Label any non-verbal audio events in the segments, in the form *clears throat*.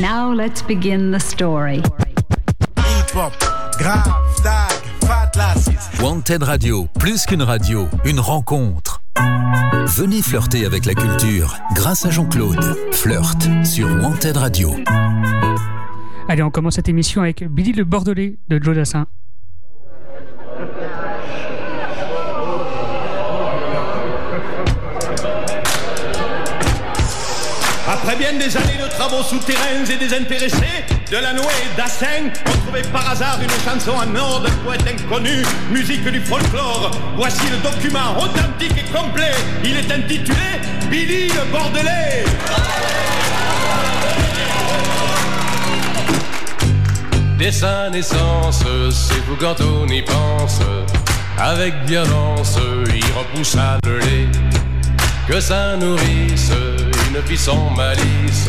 Now let's begin the story. Wanted Radio, plus qu'une radio, une rencontre. Venez flirter avec la culture grâce à Jean-Claude. Flirt sur Wanted Radio. Allez, on commence cette émission avec Billy le Bordelais de Joe Dassin. Des années de travaux souterrains et désintéressés, de la Noé d'Assin, on trouvait par hasard une chanson en or d'un poète inconnu, musique du folklore. Voici le document authentique et complet. Il est intitulé Billy le Bordelais. Dès sa naissance, c'est vous quand on y pense. Avec violence, il repoussa le lait. Que ça nourrisse une fille sans malice.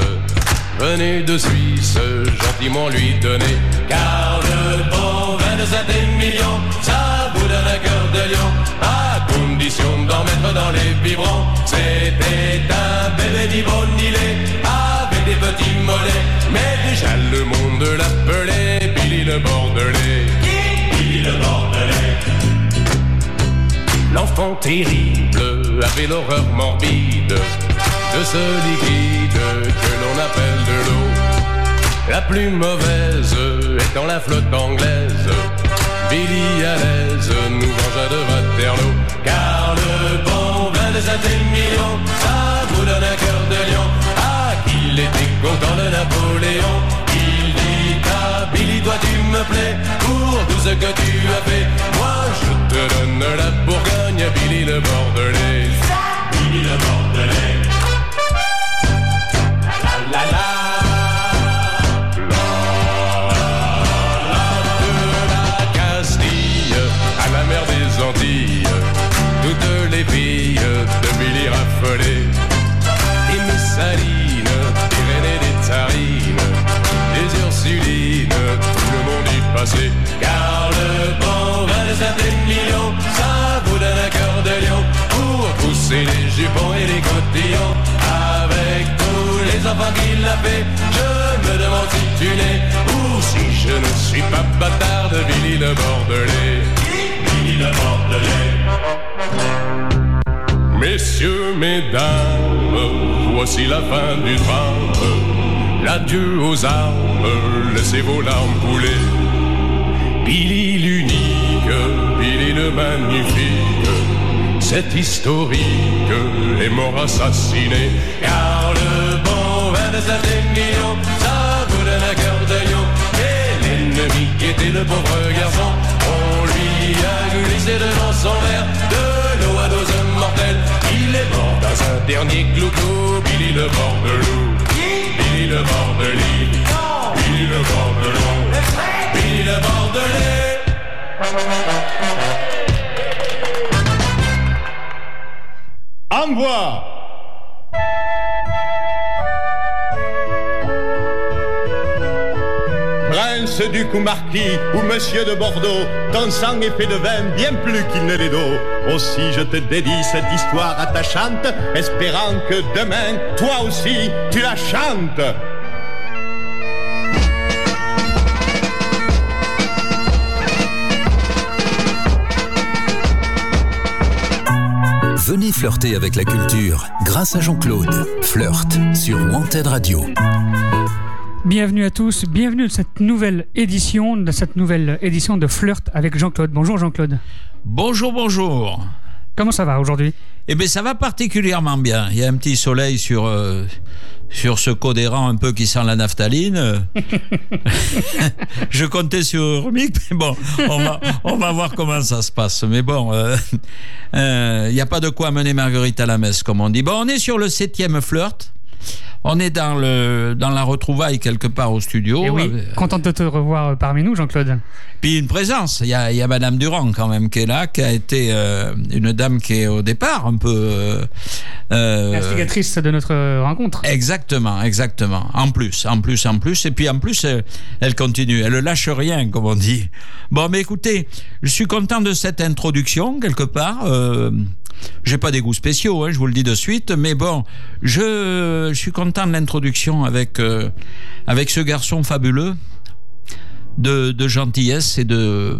Venez de Suisse, gentiment lui donner. Car le bon vin de saint millions, ça vous donne un cœur de lion. À condition d'en mettre dans les biberons. C'était un bébé d'Ibonilé, avec des petits mollets. Mais déjà le monde l'appelait Billy le Bordelais. Billy le Bordelais? L'enfant terrible avait l'horreur morbide de ce liquide que l'on appelle de l'eau. La plus mauvaise étant la flotte anglaise. Billy à l'aise nous vengea de Waterloo. Car le bon vin de Saint-Émilion, ça vous donne un cœur de lion. Ah, qu'il était content de Napoléon. Il dit à Billy, toi tu me plais pour tout ce que tu as fait. Moi je te donne la Bourgogne, Billy le Bordelais. Billy le Bordelais. Toutes les filles de Billy raffolées. Des Messaline, des René, des Tarines, des Ursulines, tout le monde y passait. Car le bon vin de Saint-Émilion, ça vous donne un cœur de lion pour pousser les jupons et les cotillons. Les enfants fait, je me demande si tu n'es ou si je ne suis pas bâtard de Billy le Bordelais. Billy le Bordelais. Messieurs, mesdames, voici la fin du drame. L'adieu aux armes, laissez vos larmes couler. Billy l'unique, Billy le magnifique, c'est historique, est mort assassiné. Car le de Saint-Émilion, ça de lion. Et l'ennemi qui était le pauvre garçon, on lui a glissé devant son verre de l'eau à dose mortelle. Il est mort dans un dernier glouglou, Billy le Bordelou. Billy le Bordelais. Billy le Bordelou. Billy le Bordelais. Envoie Prince du coup marquis ou monsieur de Bordeaux, ton sang est fait de vin bien plus qu'il ne l'est d'eau. Aussi je te dédie cette histoire attachante, espérant que demain, toi aussi, tu la chantes. Venez flirter avec la culture grâce à Jean-Claude. Flirt sur Wanted Radio. Bienvenue à tous, bienvenue dans cette nouvelle édition, de cette nouvelle édition de Flirt avec Jean-Claude. Bonjour Jean-Claude. Bonjour, bonjour. Comment ça va aujourd'hui? Eh bien, ça va particulièrement bien. Il y a un petit soleil sur, euh, sur ce codérant un peu qui sent la naphtaline. *laughs* *laughs* Je comptais sur Mick, mais bon, on va, on va voir comment ça se passe. Mais bon, euh, euh, il n'y a pas de quoi mener Marguerite à la messe, comme on dit. Bon, on est sur le septième flirt. On est dans, le, dans la retrouvaille quelque part au studio. Eh oui, Euh, contente de te revoir parmi nous Jean-Claude. Puis une présence. Il y a, il y a Madame Durand quand même qui est là, qui a été euh, une dame qui est au départ un peu. euh, euh, L'instigatrice de notre rencontre. Exactement, exactement. En plus, en plus, en plus. Et puis en plus, elle, elle continue. Elle ne lâche rien, comme on dit. Bon, mais écoutez, je suis content de cette introduction, quelque part. Euh, j'ai pas des goûts spéciaux, hein, je vous le dis de suite. Mais bon, je, je suis content content de l'introduction avec, euh, avec ce garçon fabuleux. De, gentillesse et de.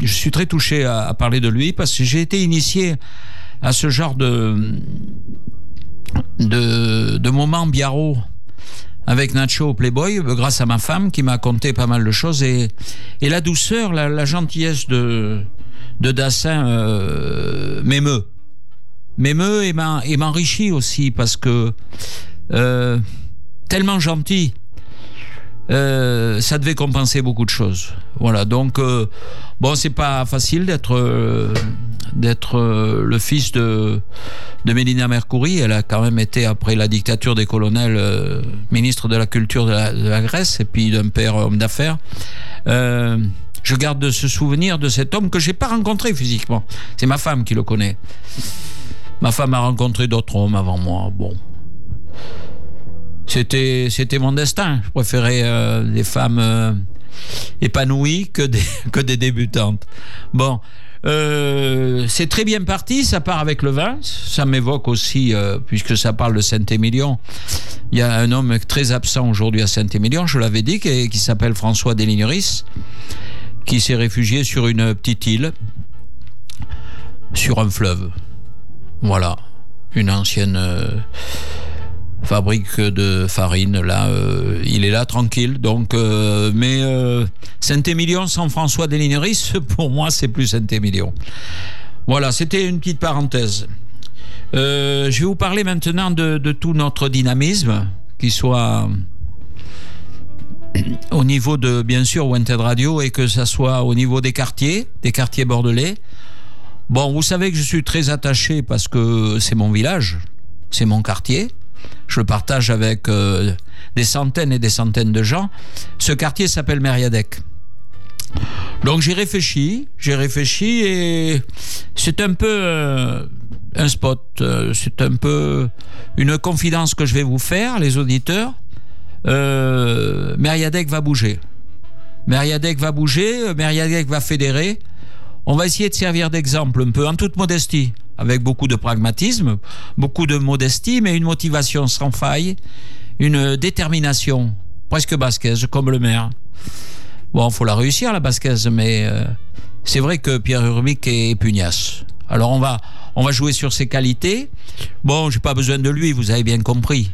Je suis très touché à, parler de lui parce que j'ai été initié à ce genre de de, de moments biarro avec Nacho au Playboy grâce à ma femme qui m'a conté pas mal de choses et, et la douceur, la, la gentillesse de de Dassin euh, m'émeut m'émeut et m'enrichit aussi parce que euh, tellement gentil euh, ça devait compenser beaucoup de choses. Voilà, donc euh, bon, c'est pas facile d'être le fils de de Mélina Mercouri. Elle a quand même été après la dictature des colonels ministre de la culture de la, de la Grèce et puis d'un père homme d'affaires. Je garde ce souvenir de cet homme que j'ai pas rencontré physiquement. C'est ma femme qui le connaît. Ma femme a rencontré d'autres hommes avant moi. Bon, c'était mon destin. Je préférais euh, des femmes euh, épanouies *laughs* que des débutantes. Bon, euh, c'est très bien parti. Ça part avec le vin. Ça m'évoque aussi euh, puisque ça parle de Saint-Émilion. Il y a un homme très absent aujourd'hui à Saint-Émilion. Je l'avais dit qui, s'appelle François Deligneris, qui s'est réfugié sur une petite île, sur un fleuve. Voilà, une ancienne. Fabrique de farine là euh, il est là tranquille. Donc euh, mais euh, Saint-Émilion sans François Deligneris *laughs* pour moi c'est plus Saint-Émilion. Voilà c'était une petite parenthèse. Je vais vous parler maintenant de, de tout notre dynamisme qui soit *clears throat* au niveau de bien sûr Wanted Radio et que ça soit au niveau des quartiers des quartiers bordelais. Bon vous savez que je suis très attaché parce que c'est mon village c'est mon quartier je le partage avec euh, des centaines et des centaines de gens. Ce quartier s'appelle Mériadec. Donc j'ai réfléchi, j'ai réfléchi et c'est un peu euh, un spot, euh, c'est un peu une confidence que je vais vous faire, les auditeurs. Mériadec va bouger. Mériadec va bouger, Mériadec va fédérer. On va essayer de servir d'exemple un peu en toute modestie avec beaucoup de pragmatisme, beaucoup de modestie, mais une motivation sans faille, une détermination presque basquaise, comme le maire. Bon, faut la réussir la basquaise, mais euh, c'est vrai que Pierre Urmic est pugnace. Alors on va, on va jouer sur ses qualités. Bon, j'ai pas besoin de lui, vous avez bien compris.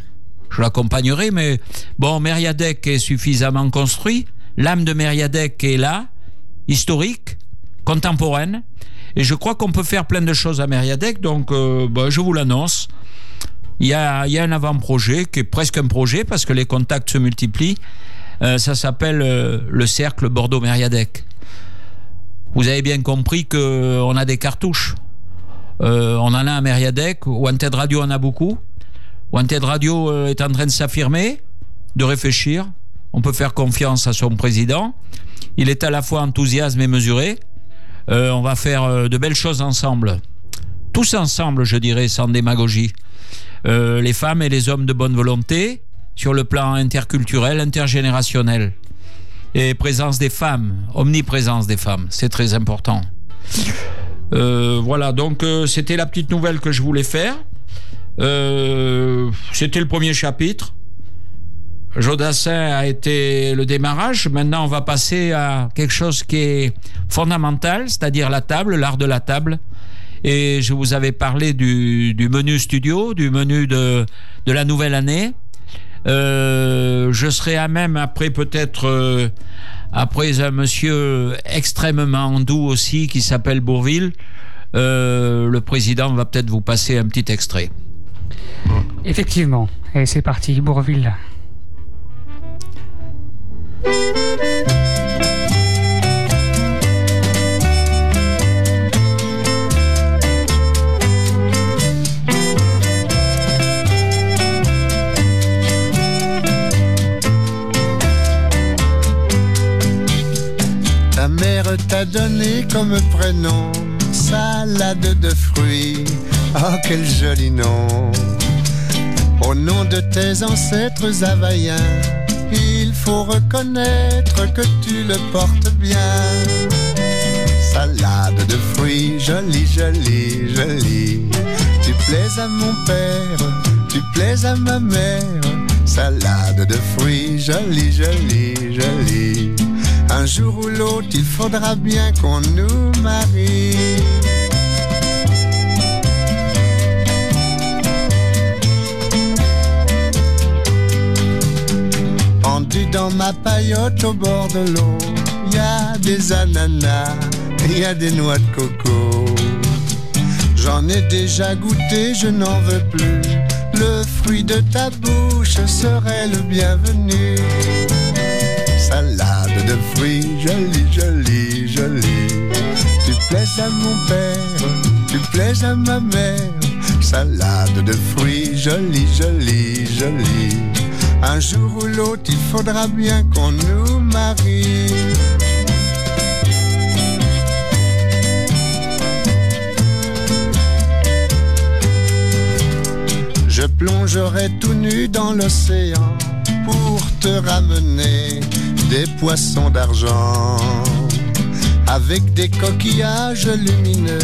Je l'accompagnerai, mais bon, Mériadec est suffisamment construit. L'âme de Mériadec est là, historique, contemporaine. Et je crois qu'on peut faire plein de choses à Mériadec, donc euh, bah, je vous l'annonce. Il y a, un avant-projet qui est presque un projet parce que les contacts se multiplient. Euh, ça s'appelle euh, le cercle Bordeaux-Mériadec. Vous avez bien compris qu'on a des cartouches. On en a à Mériadec. Wanted Radio en a beaucoup. Wanted Radio est en train de s'affirmer, de réfléchir. On peut faire confiance à son président. Il est à la fois enthousiaste et mesuré. Euh, on va faire euh, de belles choses ensemble. Tous ensemble, je dirais, sans démagogie. Euh, les femmes et les hommes de bonne volonté, sur le plan interculturel, intergénérationnel. Et présence des femmes, omniprésence des femmes, c'est très important. Voilà, donc c'était la petite nouvelle que je voulais faire. C'était le premier chapitre. Jodassin a été le démarrage. Maintenant, on va passer à quelque chose qui est fondamental, c'est-à-dire la table, l'art de la table. Et je vous avais parlé du, menu studio, du menu de, de la nouvelle année. Euh, je serai à même après peut-être euh, après un monsieur extrêmement doux aussi qui s'appelle Bourville. Euh, le président va peut-être vous passer un petit extrait. Effectivement. Et c'est parti, Bourville. Ta mère t'a donné comme prénom salade de fruits. Oh, quel joli nom! Au nom de tes ancêtres havaïens, il faut reconnaître que tu le portes bien. Salade de fruits, jolie, jolie, jolie. Tu plais à mon père, tu plais à ma mère, salade de fruits, jolie, jolie, jolie. Un jour ou l'autre, il faudra bien qu'on nous marie. Dans ma paillote au bord de l'eau, y a des ananas, y a des noix de coco. J'en ai déjà goûté, je n'en veux plus. Le fruit de ta bouche serait le bienvenu. Salade de fruits, jolie, jolie, jolie. Tu plais à mon père, tu plais à ma mère. Salade de fruits, jolie, jolie, jolie. Un jour ou l'autre, il faudra bien qu'on nous marie. Je plongerai tout nu dans l'océan pour te ramener des poissons d'argent avec des coquillages lumineux.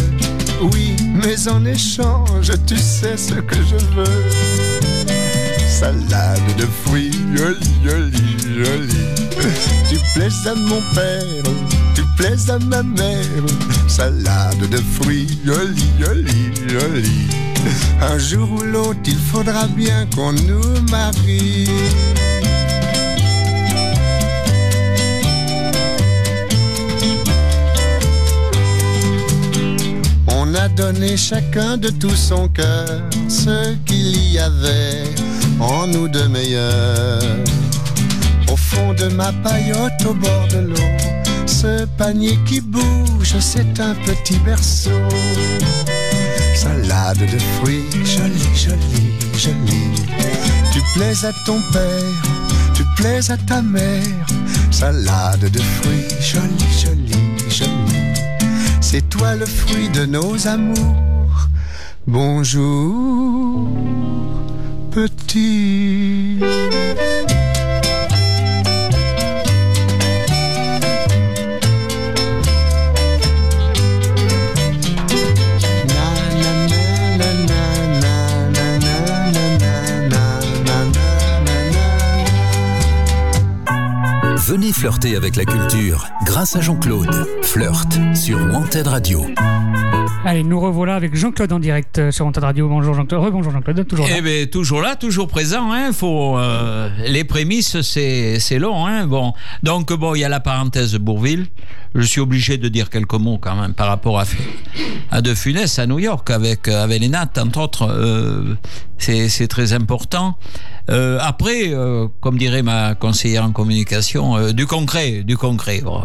Oui, mais en échange, tu sais ce que je veux. Salade de fruits, jolie, jolie, jolie. Tu plais à mon père, tu plais à ma mère. Salade de fruits, jolie, jolie, jolie. Un jour ou l'autre, il faudra bien qu'on nous marie. On a donné chacun de tout son cœur ce qu'il y avait en nous de meilleur. Au fond de ma paillote au bord de l'eau, ce panier qui bouge, c'est un petit berceau salade de fruits, jolie, jolie, jolie. Tu plais à ton père, tu plais à ta mère, salade de fruits, jolie, jolie, jolie. C'est toi le fruit de nos amours. Bonjour, petit. Venez flirter avec la culture grâce à Jean-Claude. Flirt sur Wanted Radio. Allez, nous revoilà avec Jean-Claude en direct euh, sur Wanted Radio. Bonjour Jean-Claude. Rebonjour Jean-Claude, toujours là. Eh bien, toujours là, toujours présent. Hein. Faut, euh, les prémices, c'est c'est long. Hein. Bon. Donc, bon, il y a la parenthèse Bourville. Je suis obligé de dire quelques mots quand même par rapport à, à De Funès à New York avec, euh, avec les entre autres. Euh, c'est c'est très important. Euh, après, euh, comme dirait ma conseillère en communication, du concret, du concret. Bon,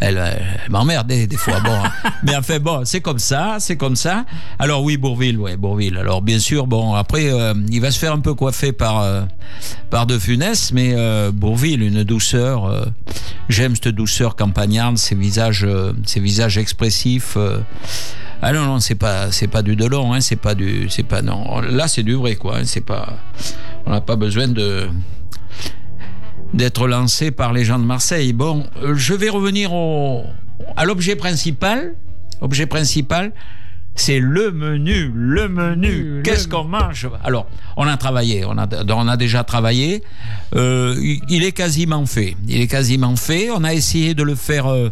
elle, elle, m'emmerde des, des fois. Bon, *laughs* mais enfin bon, c'est comme ça, c'est comme ça. Alors oui, Bourville, ouais, Bourville. Alors bien sûr, bon, après, il va se faire un peu coiffer par par De Funès, mais Bourville, une douceur. J'aime cette douceur campagnarde, ces visages, euh, ces visages expressifs. euh. Ah non non c'est pas c'est pas du Delon hein, c'est pas du c'est pas non là c'est du vrai quoi hein, c'est pas on n'a pas besoin de d'être lancé par les gens de Marseille. Bon, euh, je vais revenir au, à l'objet principal. Objet principal, c'est le menu, le menu. Qu'est-ce qu'on mange Alors, on a travaillé, on a, on a déjà travaillé. Euh, il est quasiment fait. Il est quasiment fait. On a essayé de le faire euh,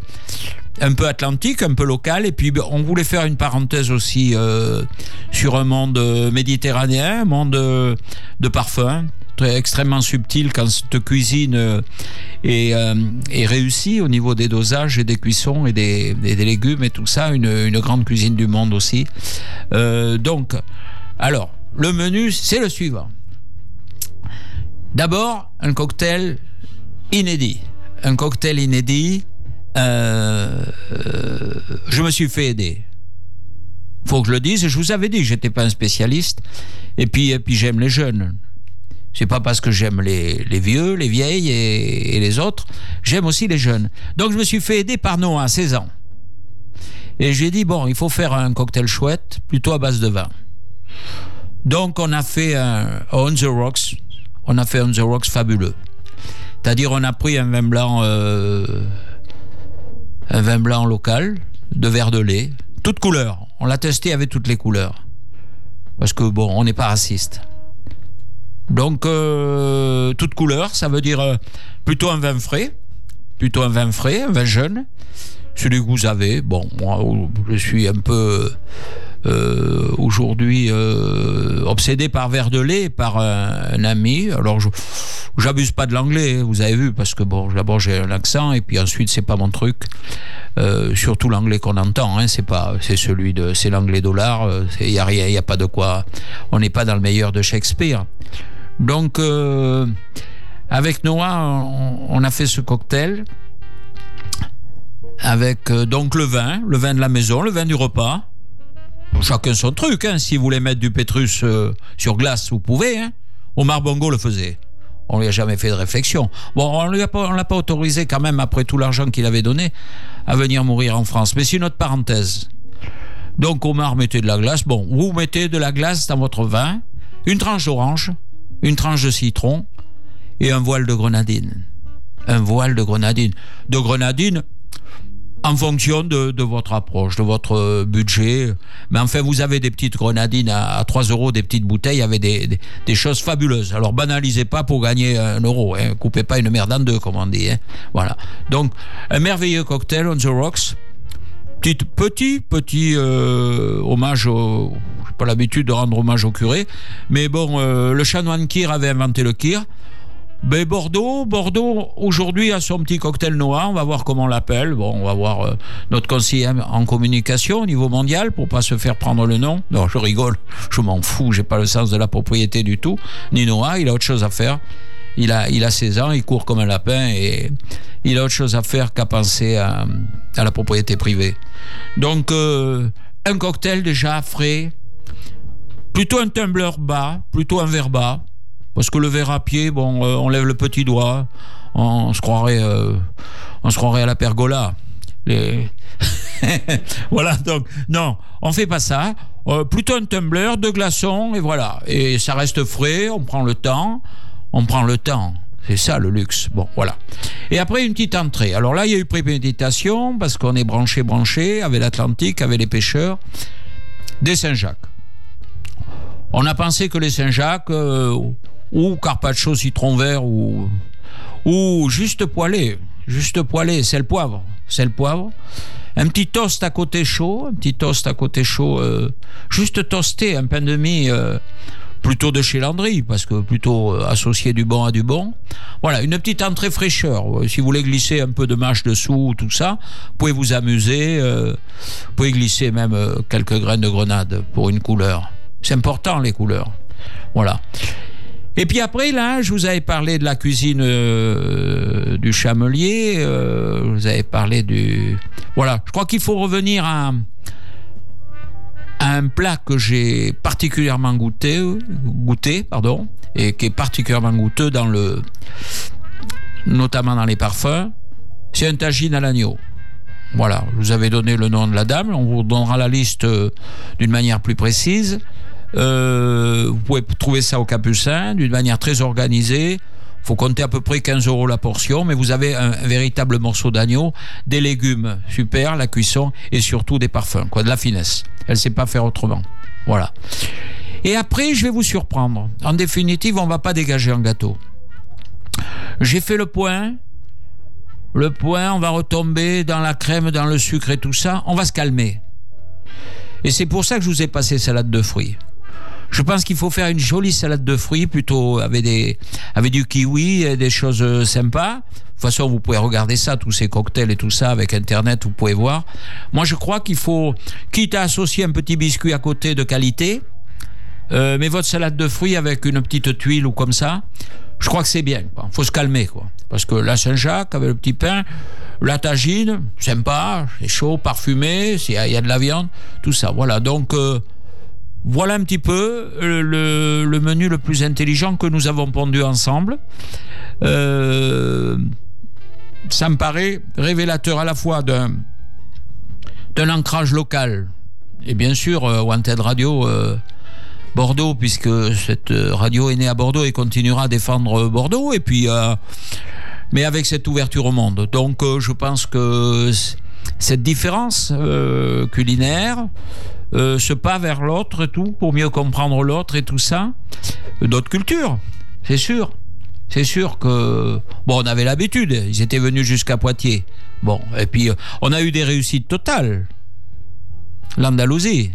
un peu atlantique, un peu local, et puis ben, on voulait faire une parenthèse aussi euh, sur un monde méditerranéen, un monde de parfums, très extrêmement subtil quand cette cuisine euh, est, euh, est réussie au niveau des dosages et des cuissons et des, des- légumes et tout ça, une, une grande cuisine du monde aussi. Euh, donc, alors, le menu, c'est le suivant. D'abord, un cocktail inédit. Un cocktail inédit. je me suis fait aider. Faut que je le dise. Je vous avais dit, j'étais pas un spécialiste. Et puis, et puis j'aime les jeunes. C'est pas parce que j'aime les, vieux, les vieilles et, les autres. J'aime aussi les jeunes. Donc je me suis fait aider par Noah, 16 ans. Et j'ai dit, bon, il faut faire un cocktail chouette, plutôt à base de vin. Donc on a fait un on the rocks. On a fait on the rocks fabuleux. C'est-à-dire on a pris un vin blanc, euh, un vin blanc local, de verre de lait, toutes couleurs. On l'a testé avec toutes les couleurs. Parce que bon, on n'est pas raciste. Donc, euh, toute couleur, ça veut dire euh, plutôt un vin frais, plutôt un vin frais, un vin jeune, celui que vous avez. Bon, moi, je suis un peu euh, aujourd'hui obsédé par verre de lait, par un, ami. Alors, j'abuse pas de l'anglais, hein, vous avez vu, parce que bon, d'abord j'ai un accent et puis ensuite c'est pas mon truc. Surtout l'anglais qu'on entend, hein, c'est pas, c'est celui de, c'est l'anglais dollar. Il y a rien, il y a pas de quoi. On n'est pas dans le meilleur de Shakespeare. Donc, euh, avec Noah, on, on a fait ce cocktail avec euh, donc le vin, le vin de la maison, le vin du repas. Chacun son truc. Hein. Si vous voulez mettre du Pétrus euh, sur glace, vous pouvez. Hein. Omar Bongo le faisait. On lui a jamais fait de réflexion. Bon, on ne l'a pas autorisé quand même, après tout l'argent qu'il avait donné, à venir mourir en France. Mais c'est une autre parenthèse. Donc Omar mettait de la glace. Bon, vous mettez de la glace dans votre vin, une tranche d'orange, une tranche de citron et un voile de grenadine. Un voile de grenadine. De grenadine, en fonction de, de, votre approche, de votre budget. Mais enfin, vous avez des petites grenadines à, à 3 euros, des petites bouteilles avec des, des, des, choses fabuleuses. Alors, banalisez pas pour gagner un euro. Hein. Coupez pas une merde en deux, comme on dit. Hein. Voilà. Donc, un merveilleux cocktail on the rocks. Petit, petit, petit euh, hommage au. Pas l'habitude de rendre hommage au curé. Mais bon, euh, le chanoine Kir avait inventé le Kir. Ben Bordeaux, Bordeaux aujourd'hui a son petit cocktail noir. On va voir comment on l'appelle. Bon, on va voir euh, notre conseiller en communication au niveau mondial pour pas se faire prendre le nom. Non, je rigole. Je m'en fous. J'ai pas le sens de la propriété du tout. Ni Noah, il a autre chose à faire. Il a, il a 16 ans, il court comme un lapin et il a autre chose à faire qu'à penser à, la propriété privée. Donc, euh, un cocktail déjà frais, plutôt un tumbler bas, plutôt un verre bas. Parce que le verre à pied, bon, euh, on lève le petit doigt, on, se croirait, euh, on se croirait à la pergola. *laughs* Voilà, donc, non, on fait pas ça. Plutôt un tumbler, deux glaçons, et voilà. Et ça reste frais, on prend le temps, on prend le temps. C'est ça le luxe. Bon, voilà. Et après, une petite entrée. Alors là, il y a eu préméditation, parce qu'on est branché, branché, avec l'Atlantique, avec les pêcheurs, des Saint-Jacques. On a pensé que les Saint-Jacques, euh, ou carpaccio citron vert, ou, ou juste poêlé, juste poêlé, c'est le poivre, c'est le poivre. Un petit toast à côté chaud, un petit toast à côté chaud, euh, juste toasté, un pain de mie euh, plutôt de chez Landry, parce que plutôt euh, associé du bon à du bon. Voilà, une petite entrée fraîcheur. Si vous voulez glisser un peu de mâche dessous, tout ça, vous pouvez vous amuser. Euh, vous pouvez glisser même euh, quelques graines de grenade pour une couleur. C'est important les couleurs. Voilà. Et puis après, là, je vous avais parlé de la cuisine euh, du chamelier, euh, je vous avais parlé du... Voilà, je crois qu'il faut revenir à un plat que j'ai particulièrement goûté, goûté pardon, et qui est particulièrement goûteux dans le... notamment dans les parfums, c'est un tagine à l'agneau. Voilà, je vous avais donné le nom de la dame, on vous donnera la liste euh, d'une manière plus précise. Euh, vous pouvez trouver ça au Capucin d'une manière très organisée. Faut compter à peu près 15 euros la portion, mais vous avez un, véritable morceau d'agneau, des légumes, super, la cuisson, et surtout des parfums, quoi, de la finesse. Elle sait pas faire autrement. Voilà. Et après, je vais vous surprendre. En définitive, on va pas dégager un gâteau. J'ai fait le point. Le point, on va retomber dans la crème, dans le sucre et tout ça. On va se calmer. Et c'est pour ça que je vous ai passé salade de fruits. Je pense qu'il faut faire une jolie salade de fruits, plutôt avec, des, avec du kiwi et des choses sympas. De toute façon, vous pouvez regarder ça, tous ces cocktails et tout ça, avec Internet, vous pouvez voir. Moi, je crois qu'il faut, quitte à associer un petit biscuit à côté de qualité, euh, mais votre salade de fruits avec une petite tuile ou comme ça, je crois que c'est bien. Il faut se calmer, quoi. Parce que la Saint-Jacques, avec le petit pain, la tagine, sympa, c'est chaud, parfumé, il y, a, il y, a de la viande, tout ça. Voilà, donc... Euh, voilà un petit peu le, menu le plus intelligent que nous avons pondu ensemble. Euh, ça me paraît révélateur à la fois d'un ancrage local et bien sûr euh, Wanted Radio euh, Bordeaux puisque cette radio est née à Bordeaux et continuera à défendre Bordeaux et puis mais avec cette ouverture au monde. Donc je pense que cette différence culinaire, euh, ce pas vers l'autre tout, pour mieux comprendre l'autre et tout ça, d'autres cultures, c'est sûr. C'est sûr que bon, on avait l'habitude. Ils étaient venus jusqu'à Poitiers. Bon, et puis euh, on a eu des réussites totales. L'Andalousie,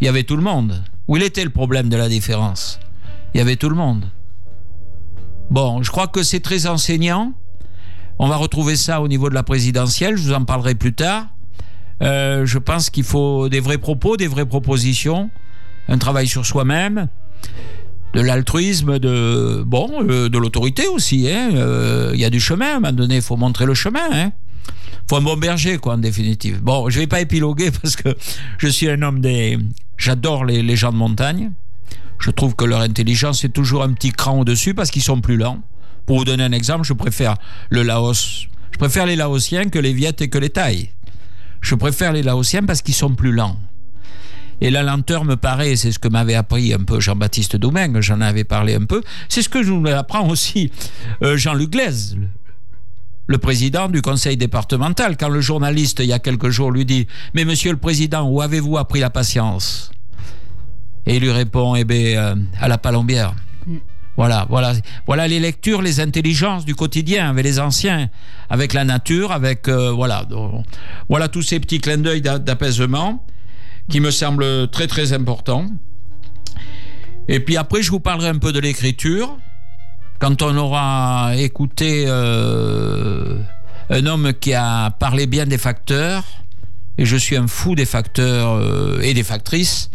il y avait tout le monde. Où il était le problème de la différence? Il y avait tout le monde. Bon, je crois que c'est très enseignant. On va retrouver ça au niveau de la présidentielle. Je vous en parlerai plus tard. Euh, je pense qu'il faut des vrais propos, des vraies propositions, un travail sur soi-même, de l'altruisme, de bon, euh, de l'autorité aussi. Hein. Euh, il y a du chemin à un moment donné. Il faut montrer le chemin. Hein. faut un bon berger, quoi, en définitive. Bon, je vais pas épiloguer *laughs* parce que je suis un homme des. J'adore les, gens de montagne. Je trouve que leur intelligence est toujours un petit cran au-dessus parce qu'ils sont plus lents. Pour vous donner un exemple, je préfère le Laos. Je préfère les Laotiens que les Viettes et que les Thaïs. Je préfère les Laotiens parce qu'ils sont plus lents. Et la lenteur me paraît, c'est ce que m'avait appris un peu Jean-Baptiste Domingue, j'en avais parlé un peu, c'est ce que nous apprend aussi euh, Jean-Luc Glaise, le président du conseil départemental, quand le journaliste, il y a quelques jours, lui dit Mais monsieur le président, où avez-vous appris la patience? Et il lui répond Eh bien, euh, à la palombière. Voilà, les lectures, les intelligences du quotidien avec les anciens, avec la nature, avec euh, voilà, voilà tous ces petits clins d'œil d'a- d'apaisement qui me semblent très très importants. Et puis après, je vous parlerai un peu de l'écriture quand on aura écouté euh, un homme qui a parlé bien des facteurs. Et je suis un fou des facteurs euh, et des factrices.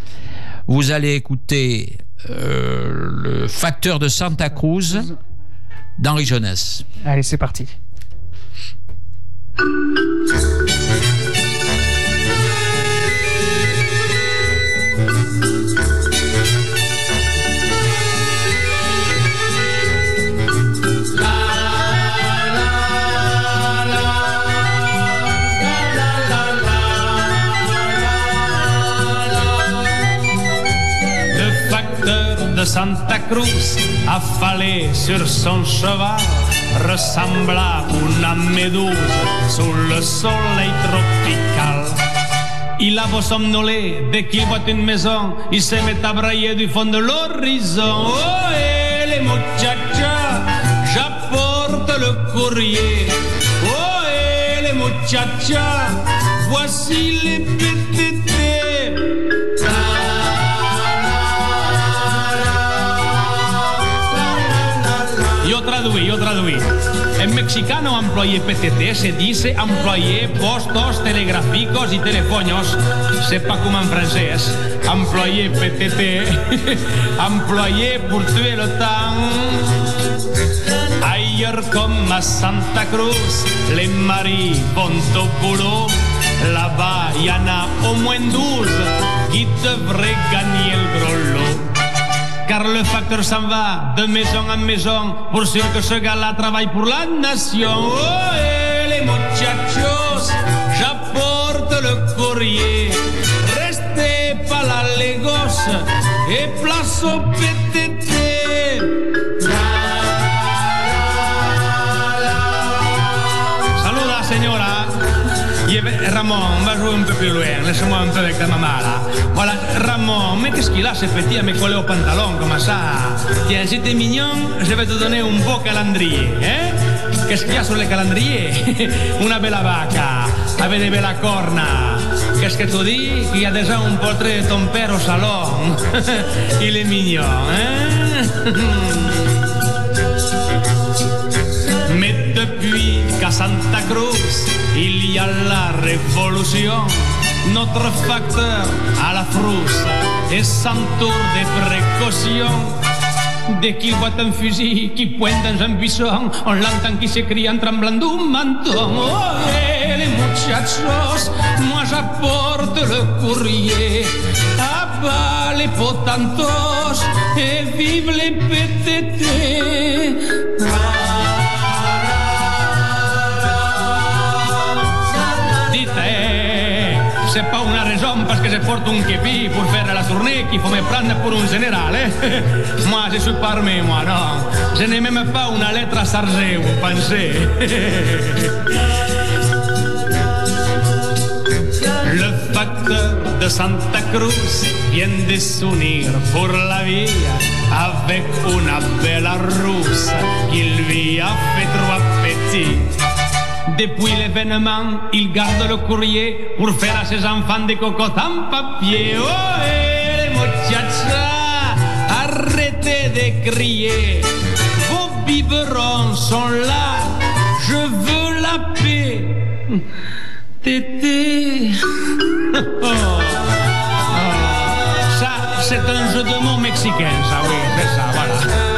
Vous allez écouter euh, le facteur de Santa Cruz d'Henri Jeunesse. Allez, c'est parti. Santa Cruz, affalé sur son cheval, ressembla a una méduse sous le soleil tropical. Il a beau somnoler, dès qu'il voit une maison, il se met à brailler du fond de l'horizon. Oh, et les muchachas, j'apporte le courrier. Oh, et les muchachas, voici les Yo traduí, yo traduí. En mexicano employé PTT se dice employé postos telegráficos y telefonios. Sepa como en francés. Employé PTT. *laughs* employé pour tuer le temps. Ailleurs comme à Santa Cruz, les maris vont au boulot. Là-bas, y en a au moins 12 qui devraient le. Car le facteur s'en va de maison en maison pour sûr que ce gars-là travaille pour la nation. Oh, et les muchachos, j'apporte le courrier. Restez pas là, les gosses, et place au PTT. Ramon, va jouer un peu plus loin. Laisse-moi un peu avec ta Ramon, mais qu'est-ce a petit à me coller au pantalon comme ça Tiens, si t'es mignon, je vais te un beau calendrier. Hein Qu'est-ce qu'il y a calendrier Una bella vaca, avec des belles cornes. Qu'est-ce que tu dis Qu'il y a déjà un portrait de ton père au salon. *laughs* Il est mignon, *laughs* hein Mais depuis qu'à Santa Cruz, il y a la révolution, notre facteur à la frousse et s'entoure des précautions. Dès qu'il voit un fusil qui pointe dans un buisson, on l'entend qui s'écrie en tremblant d'un menton. Oh, et les muchachos, moi j'apporte le courrier. À bas les potentos et vive les PTT. C'est pas une raison parce que je porte un képi pour faire la tournée qu'il faut me prendre pour un général. Eh? *laughs* Moi, je suis pas armé, moi, non. Je n'ai même pas une lettre à charger, vous pensez. *laughs* Le facteur de Santa Cruz vient de s'unir pour la vie avec une belle rousse qu'il lui a fait trois petits. Depuis l'événement, il garde le courrier pour faire à ses enfants des cocottes en papier. Oh, et les muchachas, arrêtez de crier. Vos biberons sont là, je veux la paix. Tété. *laughs* Oh. Ça, c'est un jeu de mots mexicain, ça, oui, c'est ça, voilà.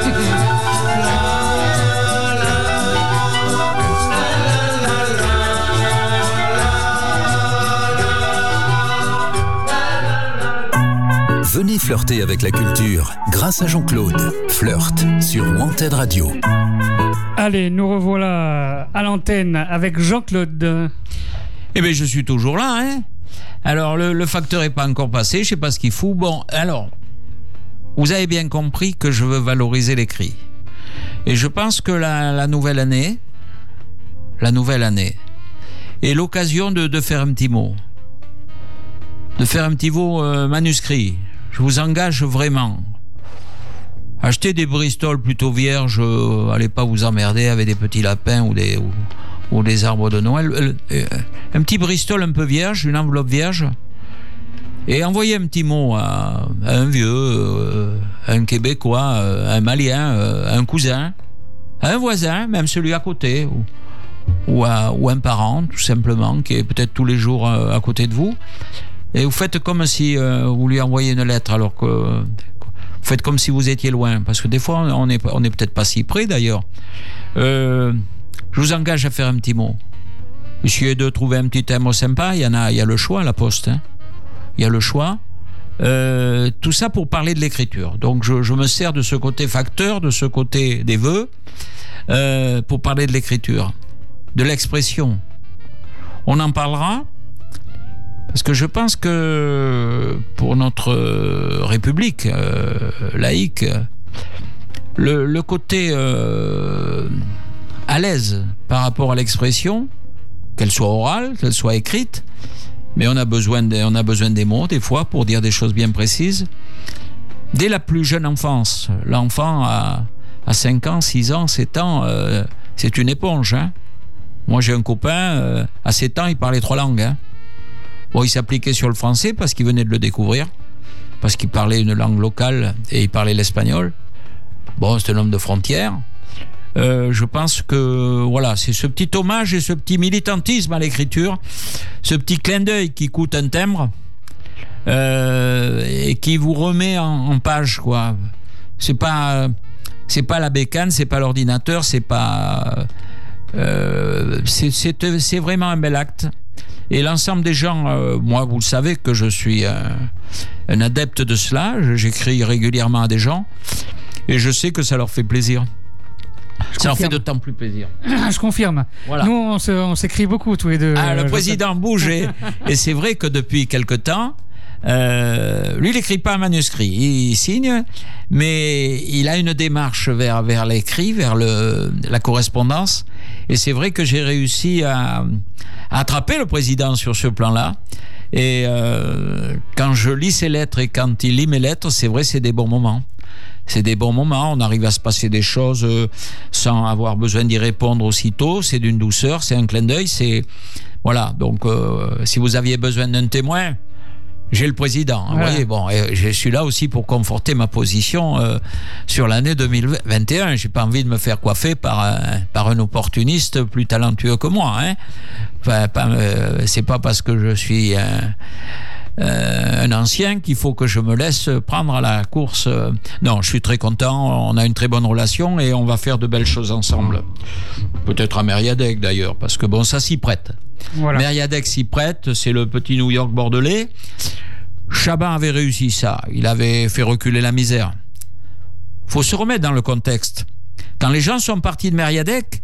Venez flirter avec la culture grâce à Jean-Claude. Flirt sur Wanted Radio. Allez, nous revoilà à l'antenne avec Jean-Claude. Eh bien, je suis toujours là, hein. Alors, le, le facteur n'est pas encore passé, je sais pas ce qu'il fout. Bon, alors, vous avez bien compris que je veux valoriser l'écrit. Et je pense que la, la nouvelle année, la nouvelle année, est l'occasion de, de faire un petit mot. De faire un petit mot euh, manuscrit. Je vous engage vraiment. Achetez des Bristol plutôt vierges, euh, allez pas vous emmerder avec des petits lapins ou des, ou, des arbres de Noël. Euh, euh, un petit Bristol un peu vierge, une enveloppe vierge. Et envoyez un petit mot à, un vieux, un Québécois, un Malien, un cousin, un voisin, même celui à côté, ou, ou, un parent, tout simplement, qui est peut-être tous les jours à côté de vous. Et vous faites comme si euh, vous lui envoyez une lettre, alors que vous faites comme si vous étiez loin, parce que des fois on n'est peut-être pas si près d'ailleurs. Euh, je vous engage à faire un petit mot. Essayez de trouver un petit thème sympa. Il y en a, il y a le choix à la poste. hein. Il y a le choix. Euh, tout ça pour parler de l'écriture. Donc je, me sers de ce côté facteur, de ce côté des vœux, pour parler de l'écriture, de l'expression. On en parlera parce que je pense que pour notre euh, République euh, laïque, le, côté euh, à l'aise par rapport à l'expression, qu'elle soit orale, qu'elle soit écrite, mais on a besoin des, on a besoin des mots des fois pour dire des choses bien précises. Dès la plus jeune enfance, l'enfant à, à 5 ans, 6 ans, 7 ans, c'est une éponge. hein. Moi j'ai un copain, à 7 ans, il parlait trois langues. hein. Bon, il s'appliquait sur le français parce qu'il venait de le découvrir, parce qu'il parlait une langue locale et il parlait l'espagnol. Bon, c'est un homme de frontière. Euh, je pense que voilà, c'est ce petit hommage et ce petit militantisme à l'écriture, ce petit clin d'œil qui coûte un timbre euh, et qui vous remet en, page quoi. C'est pas c'est pas la bécane, c'est pas l'ordinateur, c'est pas euh, c'est vraiment un bel acte. Et l'ensemble des gens, euh, moi, vous le savez que je suis un, un adepte de cela. J'écris régulièrement à des gens et je sais que ça leur fait plaisir. ça leur fait confirme. d'autant plus plaisir. *clears throat* Je confirme. Voilà. Nous, on s'écrit beaucoup tous les deux. Ah, le Euh, président bouge et, *laughs* et c'est vrai que depuis quelque temps, euh, lui, il n'écrit pas un manuscrit, il, signe, mais il a une démarche vers, vers l'écrit, vers le, la correspondance. Et c'est vrai que j'ai réussi à, à attraper le président sur ce plan-là. Et euh, quand je lis ses lettres et quand il lit mes lettres, c'est vrai, c'est des bons moments. C'est des bons moments, on arrive à se passer des choses euh, sans avoir besoin d'y répondre aussitôt. C'est d'une douceur, c'est un clin d'œil, c'est voilà. Donc, euh, si vous aviez besoin d'un témoin, j'ai le président. Vous Voilà. voyez, bon, et je suis là aussi pour conforter ma position euh, sur l'année 2021. J'ai pas envie de me faire coiffer par un, par un opportuniste plus talentueux que moi. Hein. Enfin, euh, c'est pas parce que je suis un, euh, un ancien qu'il faut que je me laisse prendre à la course. Non, je suis très content. On a une très bonne relation et on va faire de belles choses ensemble. Peut-être à Mériadec d'ailleurs, parce que bon, ça s'y prête. Voilà. Mériadec s'y prête, c'est le petit New York bordelais. Chaban avait réussi ça, il avait fait reculer la misère. Faut se remettre dans le contexte. Quand les gens sont partis de Mériadec,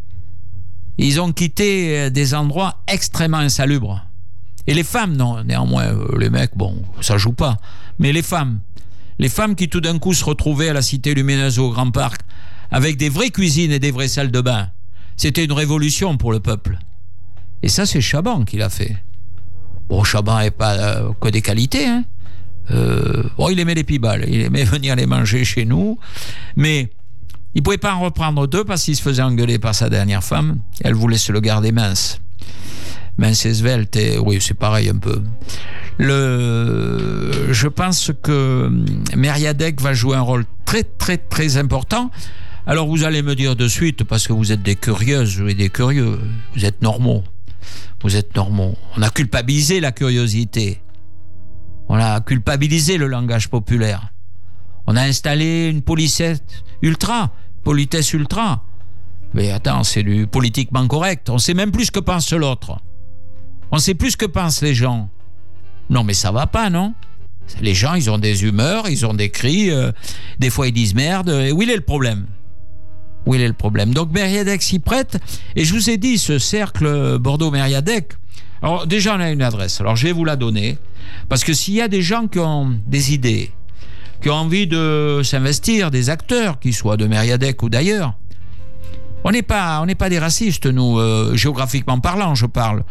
ils ont quitté des endroits extrêmement insalubres. Et les femmes, non, néanmoins, euh, les mecs, bon, ça joue pas. Mais les femmes, les femmes qui tout d'un coup se retrouvaient à la Cité Lumineuse au Grand Parc avec des vraies cuisines et des vraies salles de bain, c'était une révolution pour le peuple. Et ça, c'est Chaban qui l'a fait. Bon, Chaban n'est pas euh, que des qualités. Hein. Euh, bon, il aimait les pibales, il aimait *laughs* venir les manger chez nous, mais il pouvait pas en reprendre deux parce qu'il se faisait engueuler par sa dernière femme. Elle voulait se le garder mince. Mince et svelte, et oui, c'est pareil un peu. Le, je pense que Meriadec va jouer un rôle très, très, très important. Alors vous allez me dire de suite, parce que vous êtes des curieuses et des curieux, vous êtes normaux. Vous êtes normaux. On a culpabilisé la curiosité. On a culpabilisé le langage populaire. On a installé une politesse ultra, politesse ultra. Mais attends, c'est du politiquement correct. On sait même plus ce que pense l'autre. On sait plus ce que pensent les gens. Non, mais ça va pas, non? Les gens, ils ont des humeurs, ils ont des cris. euh, des fois, ils disent merde. Et où il est le problème? Où est le problème? Donc, Mériadec s'y prête. Et je vous ai dit, ce cercle Bordeaux-Mériadec. Déjà, on a une adresse. Alors, je vais vous la donner. Parce que s'il y a des gens qui ont des idées, qui ont envie de s'investir, des acteurs, qu'ils soient de Mériadec ou d'ailleurs, on n'est pas, pas des racistes, nous, euh, géographiquement parlant, je parle.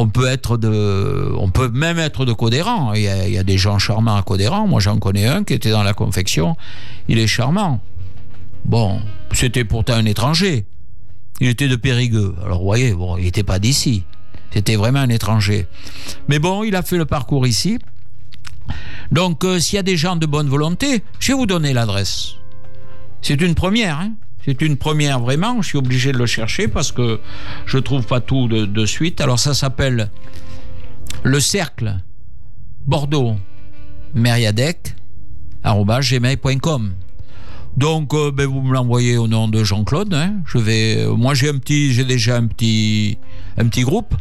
On peut même être de Codéran. Il y a, des gens charmants à Codéran. Moi, j'en connais un qui était dans la confection. Il est charmant. Bon, c'était pourtant un étranger. Il était de Périgueux. Alors, vous voyez, il n'était pas d'ici. C'était vraiment un étranger. Mais bon, il a fait le parcours ici. Donc, euh, s'il y a des gens de bonne volonté, je vais vous donner l'adresse. C'est une première. Hein c'est une première vraiment. Je suis obligé de le chercher parce que je trouve pas tout de, suite. Alors, ça s'appelle le cercle Bordeaux Mériadec gmail.com. Donc, euh, ben, vous me l'envoyez au nom de Jean-Claude. hein. Je vais, euh, moi, j'ai un petit, j'ai déjà un petit, un petit groupe,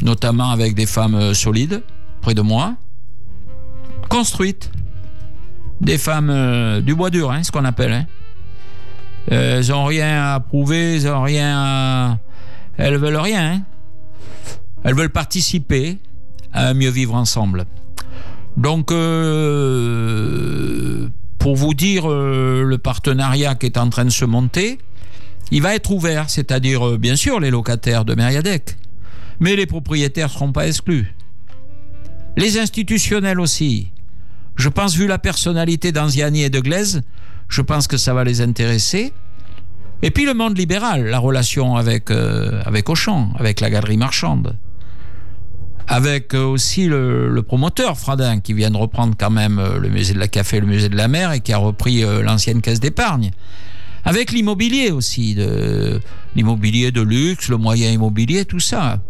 notamment avec des femmes euh, solides près de moi, construites, des femmes du bois dur, hein, ce qu'on appelle. hein. Euh, elles ont rien à prouver, elles ont rien elles veulent rien. hein. Elles veulent participer à un mieux vivre ensemble. Donc, euh, pour vous dire euh, le partenariat qui est en train de se monter, il va être ouvert, c'est-à-dire euh, bien sûr les locataires de Mériadec, mais les propriétaires ne seront pas exclus. Les institutionnels aussi. Je pense, vu la personnalité d'Anziani et de Glaise, je pense que ça va les intéresser. Et puis le monde libéral, la relation avec, euh, avec Auchan, avec la galerie marchande avec euh, aussi le, promoteur Fradin qui vient de reprendre quand même euh, le musée de la café le musée de la mer et qui a repris l'ancienne caisse d'épargne. Avec l'immobilier aussi, l'immobilier de luxe, le moyen immobilier, tout ça.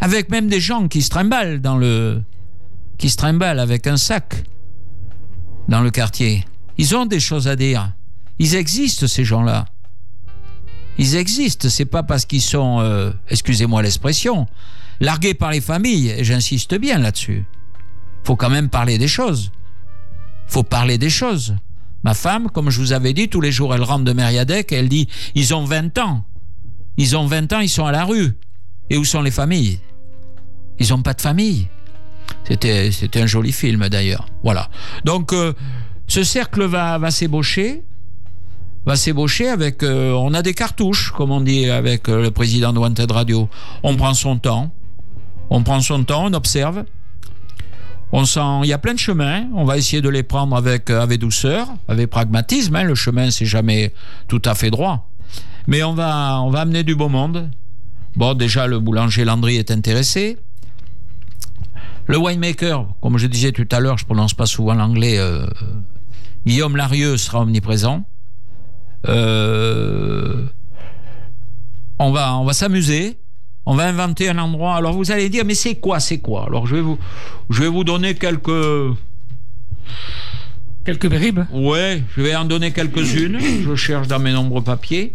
Avec même des gens qui se trimballent dans le, qui se trimballent avec un sac dans le quartier. Ils ont des choses à dire. Ils existent ces gens-là. Ils existent. C'est pas parce qu'ils sont, euh, excusez-moi l'expression, largués par les familles. Et j'insiste bien là-dessus. Faut quand même parler des choses. Faut parler des choses. Ma femme, comme je vous avais dit, tous les jours elle rentre de Mériadec et elle dit ils ont 20 ans. Ils ont 20 ans, ils sont à la rue. Et où sont les familles? Ils n'ont pas de famille. C'était, un joli film d'ailleurs. Voilà. Donc, euh, ce cercle va, s'ébaucher. Va s'ébaucher avec. euh, on a des cartouches, comme on dit avec euh, le président de Wanted Radio. On prend son temps. On prend son temps, on observe. On sent, il y a plein de chemins. On va essayer de les prendre avec, euh, douceur, avec pragmatisme. hein. Le chemin, c'est jamais tout à fait droit. Mais on va, on va amener du beau monde. Bon, déjà, le boulanger Landry est intéressé. Le winemaker, comme je disais tout à l'heure, je prononce pas souvent l'anglais. Guillaume Larieux sera omniprésent. Euh, on va, on va s'amuser. On va inventer un endroit. Alors vous allez dire, mais c'est quoi, c'est quoi? Alors je vais vous, je vais vous donner quelques. Quelques bribes? Ouais, je vais en donner quelques-unes. Je cherche dans mes nombreux papiers.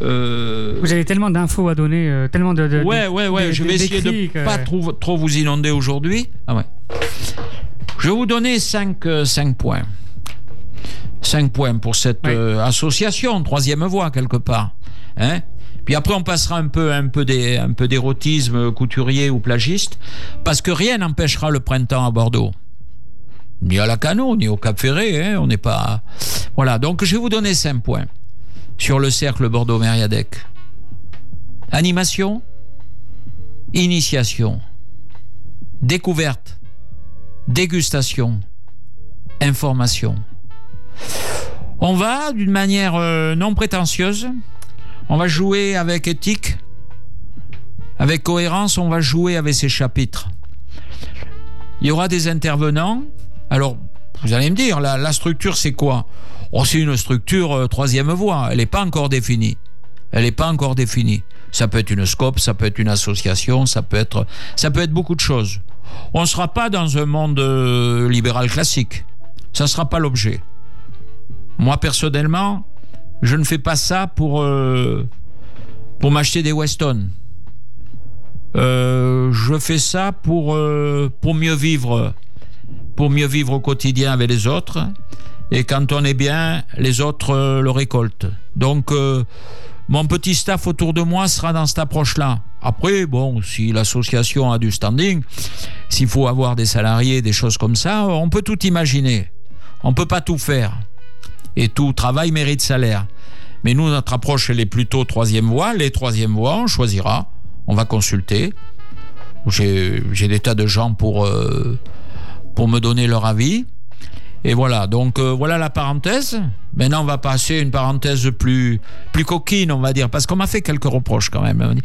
Euh, Vous avez tellement d'infos à donner, euh, tellement de. de- Ouais, ouais, ouais. de- Je vais essayer de que- pas trop, trop vous inonder aujourd'hui. Ah ouais. Je vais vous donner 5 points. 5 points pour cette euh, association, troisième voie quelque part. Hein Puis après, on passera un peu, un peu des- un peu d'érotisme couturier ou plagiste, parce que rien n'empêchera le printemps à Bordeaux. Ni à la Cano, ni au Cap Ferré, hein, on n'est pas. Voilà, donc je vais vous donner 5 points sur le cercle Bordeaux-Mériadec. Animation, initiation, découverte, dégustation, information. On va, d'une manière euh, non prétentieuse, on va jouer avec éthique, avec cohérence, on va jouer avec ces chapitres. Il y aura des intervenants. Alors, vous allez me dire, la, la structure, c'est quoi? Oh, C'est une structure euh, troisième voie. Elle n'est pas encore définie. Elle n'est pas encore définie. Ça peut être une scope, ça peut être une association, ça peut être, ça peut être beaucoup de choses. On ne sera pas dans un monde euh, libéral classique. Ça ne sera pas l'objet. Moi, personnellement, je ne fais pas ça pour, euh, pour m'acheter des Weston. Euh, je fais ça pour, euh, pour mieux vivre, pour mieux vivre au quotidien avec les autres. Et quand on est bien, les autres le récoltent. Donc, mon petit staff autour de moi sera dans cette approche-là. Après, bon, si l'association a du standing, s'il faut avoir des salariés, des choses comme ça, on peut tout imaginer. On peut pas tout faire. Et tout travail mérite salaire. Mais nous, notre approche, elle est plutôt troisième voie. Les troisième voies, on choisira. On va consulter. J'ai des tas de gens pour, euh, pour me donner leur avis. Et voilà, donc euh, voilà la parenthèse. Maintenant, on va passer à une parenthèse plus, plus coquine, on va dire, parce qu'on m'a fait quelques reproches quand même. On m'a dit-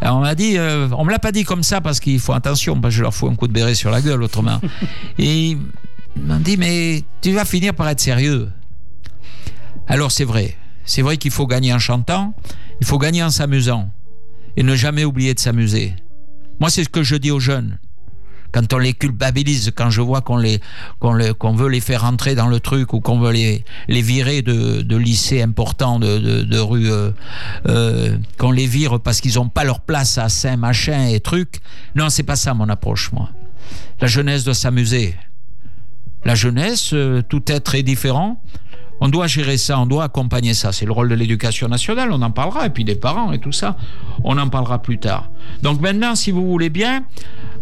Alors, on m'a dit, euh, on me l'a pas dit comme ça parce qu'il faut attention, parce que je leur fous un coup de béret sur la gueule autrement. *laughs* Et ils m'ont dit, mais tu vas finir par être sérieux. Alors c'est vrai, c'est vrai qu'il faut gagner en chantant, il faut gagner en s'amusant et ne jamais oublier de s'amuser. Moi, c'est ce que je dis aux jeunes. Quand on les culpabilise, quand je vois qu'on les, qu'on qu'on veut les faire rentrer dans le truc ou qu'on veut les, les virer de, de lycées importants, de, de, euh, euh, qu'on les vire parce qu'ils n'ont pas leur place à Saint machin et truc. Non, c'est pas ça mon approche, moi. La jeunesse doit s'amuser. La jeunesse, euh, tout être est différent. On doit gérer ça, on doit accompagner ça. C'est le rôle de l'éducation nationale, on en parlera, et puis des parents et tout ça. On en parlera plus tard. Donc maintenant, si vous voulez bien,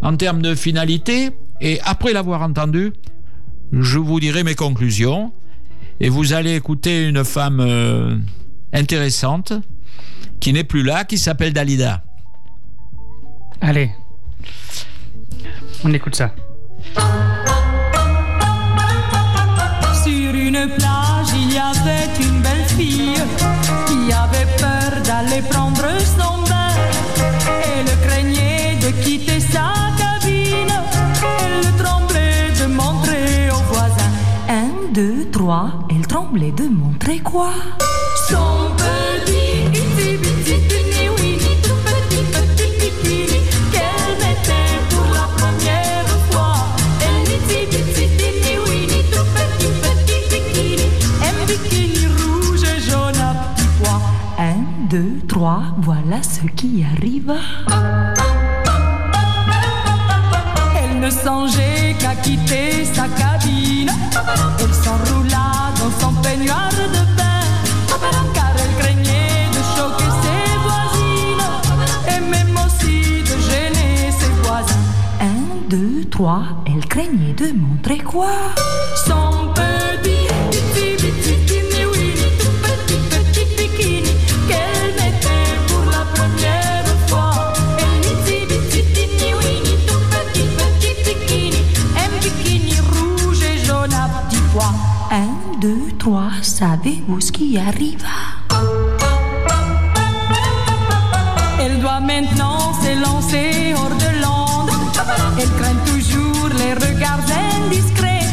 en termes de finalité, et après l'avoir entendu, je vous dirai mes conclusions. Et vous allez écouter une femme euh, intéressante, qui n'est plus là, qui s'appelle Dalida. Allez. On écoute ça. Prendre son bain. Elle craignait de quitter sa cabine. Elle tremblait de montrer aux voisins. Un, deux, trois, elle tremblait de montrer quoi? Voilà ce qui arriva. Elle ne songeait qu'à quitter sa cabine. Elle s'enroula dans son peignoir de bain. Car elle craignait de choquer ses voisines. Et même aussi de gêner ses voisins. Un, deux, trois, elle craignait de montrer quoi? Son savez-vous ce qui arriva Elle doit maintenant s'élancer hors de l'onde. Elle craint toujours les regards indiscrets.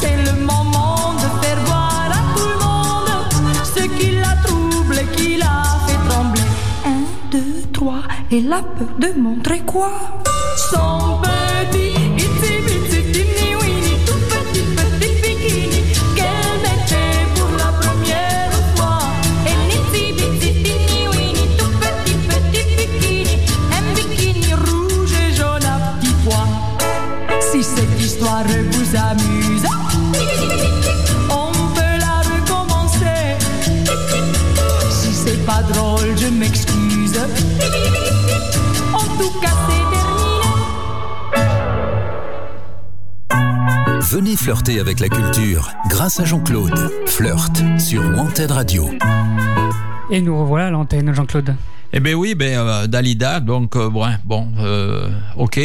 C'est le moment de faire voir à tout le monde ce qui la trouble qui la fait trembler. Un, deux, trois, elle a peur de montrer quoi? Son petit flirter avec la culture grâce à Jean-Claude. Flirt sur Wanted Radio. Et nous revoilà à l'antenne, Jean-Claude. Eh bien oui, ben, euh, Dalida, donc euh, ouais, bon, euh, ok.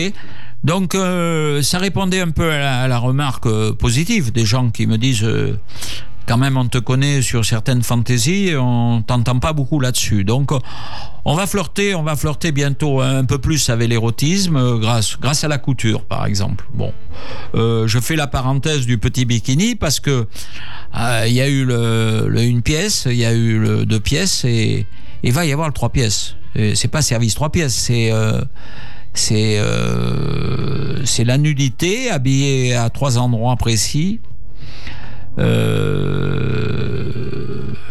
Donc, euh, ça répondait un peu à la, à la remarque euh, positive des gens qui me disent euh, quand même, on te connaît sur certaines fantaisies, on t'entend pas beaucoup là-dessus. Donc, euh, on va flirter, on va flirter bientôt un peu plus avec l'érotisme euh, grâce, grâce à la couture, par exemple. Bon, Euh, je fais la parenthèse du petit bikini parce que il y a eu le, une pièce, il y a eu deux pièces et il va y avoir le trois pièces. C'est pas service trois pièces, c'est c'est c'est la nudité habillée à trois endroits précis. Euh,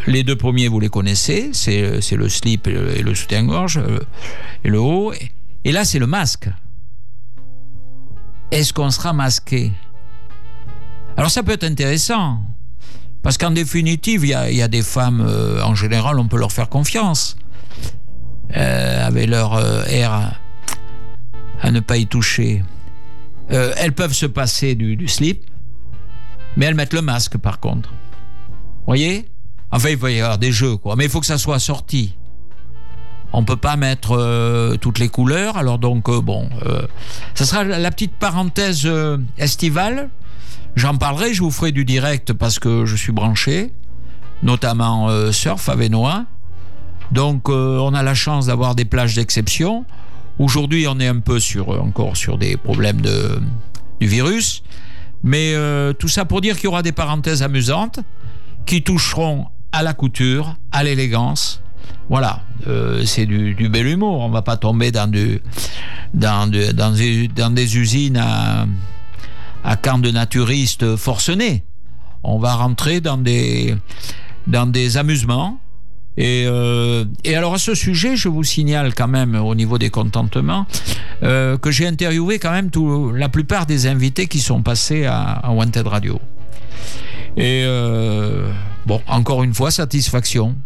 les deux premiers, vous les connaissez, c'est le slip et le, soutien-gorge euh, et le haut. Et, là, c'est le masque. Est-ce qu'on sera masqué? Alors ça peut être intéressant, parce qu'en définitive, il y a, des femmes, euh, en général, on peut leur faire confiance, avec leur air à, ne pas y toucher. Elles peuvent se passer du slip, mais elles mettent le masque par contre. Voyez? Enfin, il va y avoir des jeux, quoi. Mais il faut que ça soit assorti. On peut pas mettre euh, toutes les couleurs, alors donc euh, bon, euh, ça sera la petite parenthèse euh, estivale. J'en parlerai, je vous ferai du direct parce que je suis branché, notamment surf à Vénois. Donc on a la chance d'avoir des plages d'exception. Aujourd'hui, on est un peu sur encore sur des problèmes de du virus, mais euh, tout ça pour dire qu'il y aura des parenthèses amusantes qui toucheront à la couture, à l'élégance. Voilà, euh, c'est du, bel humour. On va pas tomber dans des, usines à, à camp de naturistes forcenés. On va rentrer dans des amusements. Et, euh, et alors à ce sujet, je vous signale quand même au niveau des contentements euh, que j'ai interviewé quand même tout, la plupart des invités qui sont passés à, à Wanted Radio. Et euh, bon, encore une fois, satisfaction.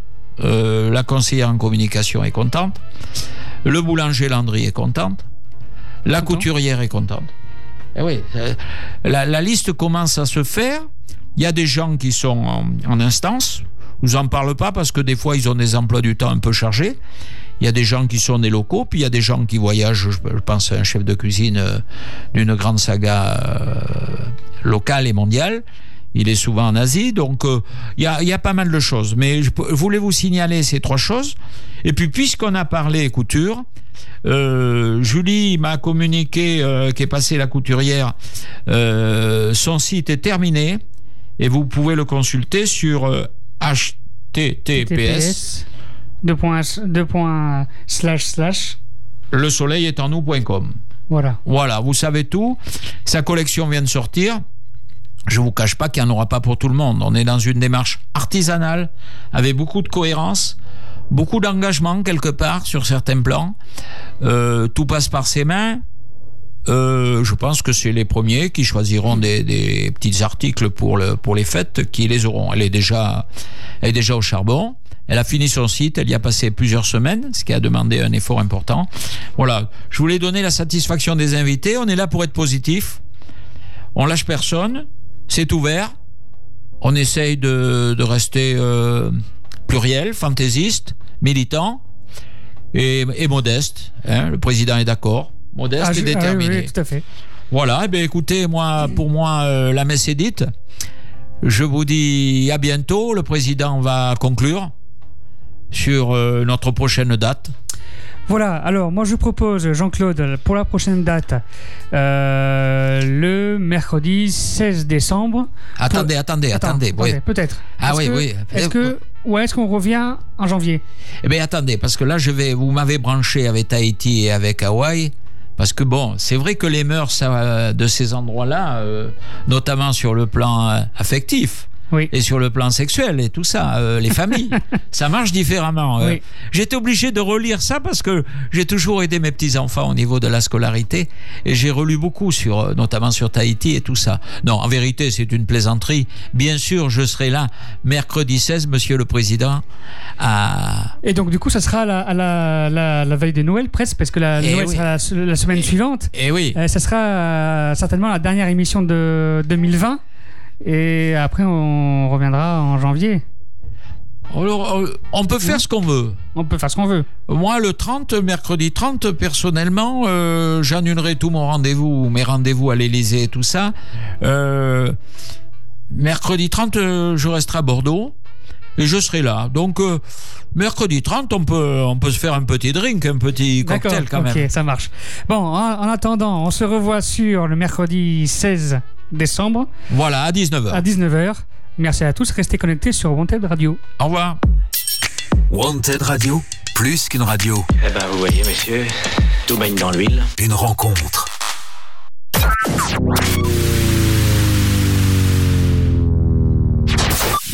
La conseillère en communication est contente. Le boulanger Landry est contente. La Content. couturière est contente. Eh oui, la, la liste commence à se faire. Il y a des gens qui sont en, en instance. Je vous en parle pas parce que des fois ils ont des emplois du temps un peu chargés. Il y a des gens qui sont des locaux, puis il y a des gens qui voyagent. Je, pense à un chef de cuisine euh, d'une grande saga euh, locale et mondiale. Il est souvent en Asie, donc euh, il y, a, pas mal de choses. Mais je voulais vous signaler ces trois choses. Et puis, puisqu'on a parlé couture, Julie m'a communiqué euh, qui est passée la couturière. son site est terminé et vous pouvez le consulter sur https TPS. Deux points, deux points slash slash. le soleil est en nous.com. Voilà. Voilà, vous savez tout. Sa collection vient de sortir. Je vous cache pas qu'il n'y en aura pas pour tout le monde. On est dans une démarche artisanale avec beaucoup de cohérence, beaucoup d'engagement quelque part sur certains plans. Euh, tout passe par ses mains. Euh, je pense que c'est les premiers qui choisiront des, petits articles pour, le, pour les fêtes qui les auront. Elle est déjà, au charbon. Elle a fini son site, elle y a passé plusieurs semaines, ce qui a demandé un effort important. Voilà, je voulais donner la satisfaction des invités. On est là pour être positif. On lâche personne. C'est ouvert. On essaye de, rester euh, pluriel, fantaisiste, militant et, et modeste. hein. Le président est d'accord. Modeste Ah, et je- ah oui, déterminé. tout à fait. Voilà, eh bien, écoutez, moi, pour moi, euh, la messe est dite. Je vous dis à bientôt. Le président va conclure sur euh, notre prochaine date. Voilà, alors moi je propose, Jean-Claude, pour la prochaine date, euh, le mercredi 16 décembre. Attendez, attendez, Attends, attendez. oui. Peut-être. Ah Est-ce oui, que- oui. Est-ce que, ou est-ce qu'on revient en janvier? Eh bien, attendez, parce que là, je vais, vous m'avez branché avec Tahiti et avec Hawaï. Parce que bon, c'est vrai que les mœurs euh, de ces endroits-là, euh, notamment sur le plan euh, affectif Oui. et sur le plan sexuel et tout ça, euh, les familles, *laughs* ça marche différemment. euh. Oui. J'étais obligé de relire ça parce que j'ai toujours aidé mes petits-enfants au niveau de la scolarité et j'ai relu beaucoup sur, euh, notamment sur Tahiti et tout ça. Non, en vérité, c'est une plaisanterie. Bien sûr, je serai là mercredi 16, Monsieur le Président, à Et donc du coup, ça sera à la, à la, la- la veille de Noël presque, parce que la Eh Noël oui. sera la, se- la semaine suivante. Eh oui. Euh, ça sera certainement la dernière émission de 2020. Et après, on reviendra en janvier. Alors, euh, on peut faire ce qu'on veut. On peut faire ce qu'on veut. Moi, le 30, mercredi 30, personnellement, euh, j'annulerai tout mon rendez-vous, mes rendez-vous à l'Élysée et tout ça. Euh, mercredi 30, euh, je resterai à Bordeaux et je serai là. Donc, euh, mercredi 30, on peut, on peut se faire un petit drink, un petit cocktail quand ok, même. ça marche. Bon, en, en attendant, on se revoit sur le mercredi 16 décembre Voilà, à 19h. à 19h. Merci à tous, restez connectés sur Wanted Radio. Au revoir. Wanted Radio, plus qu'une radio, Eh ben, vous voyez, messieurs, tout baigne dans l'huile. une rencontre.